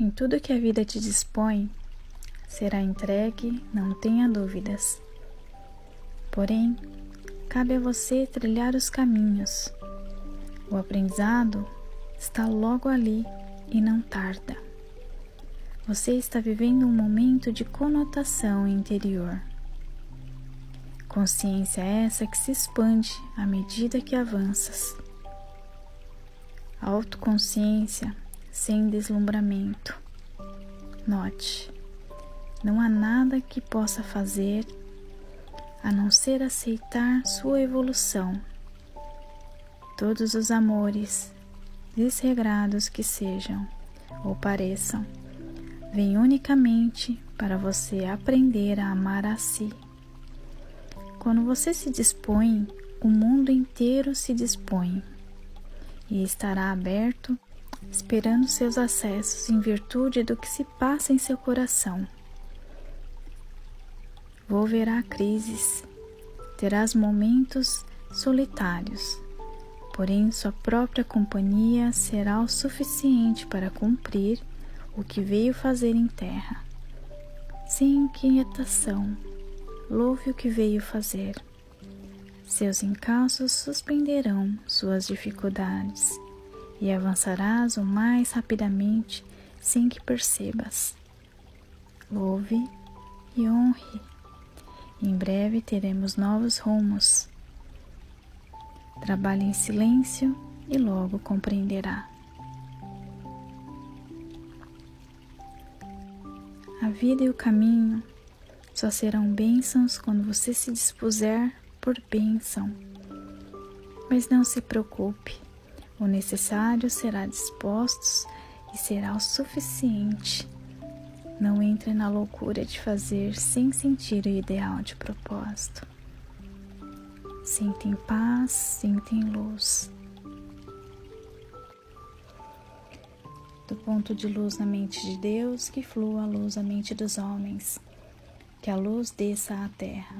Em tudo que a vida te dispõe, será entregue, não tenha dúvidas. Porém, cabe a você trilhar os caminhos. O aprendizado está logo ali e não tarda. Você está vivendo um momento de conotação interior. Consciência essa que se expande à medida que avanças. Autoconsciência sem deslumbramento. Note, não há nada que possa fazer a não ser aceitar sua evolução. Todos os amores, desregrados que sejam ou pareçam, vêm unicamente para você aprender a amar a si. Quando você se dispõe, o mundo inteiro se dispõe e estará aberto, esperando seus acessos em virtude do que se passa em seu coração volverá crises, terás momentos solitários, porém sua própria companhia será o suficiente para cumprir o que veio fazer em terra. Sem inquietação, louve o que veio fazer. Seus encalços suspenderão suas dificuldades e avançarás o mais rapidamente sem que percebas. Louve e honre em breve teremos novos rumos. Trabalhe em silêncio e logo compreenderá. A vida e o caminho só serão bênçãos quando você se dispuser por bênção. Mas não se preocupe, o necessário será disposto e será o suficiente não entre na loucura de fazer sem sentir o ideal de propósito. Em paz, sinta em luz. Do ponto de luz na mente de Deus, que flua a luz na mente dos homens, que a luz desça à terra.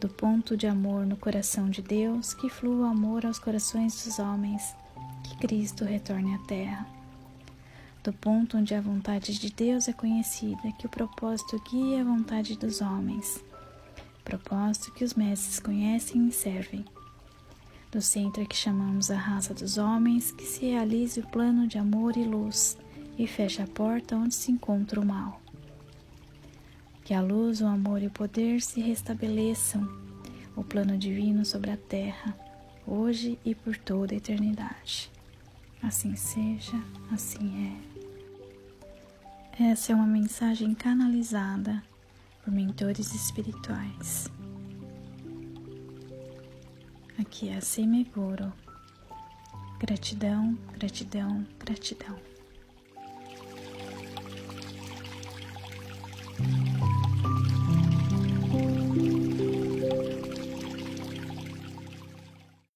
Do ponto de amor no coração de Deus, que flua o amor aos corações dos homens, que Cristo retorne à terra do ponto onde a vontade de Deus é conhecida, que o propósito guia a vontade dos homens, propósito que os mestres conhecem e servem. Do centro que chamamos a raça dos homens, que se realize o plano de amor e luz e feche a porta onde se encontra o mal. Que a luz, o amor e o poder se restabeleçam, o plano divino sobre a terra, hoje e por toda a eternidade. Assim seja, assim é. Essa é uma mensagem canalizada por mentores espirituais. Aqui é a. Gratidão, gratidão, gratidão.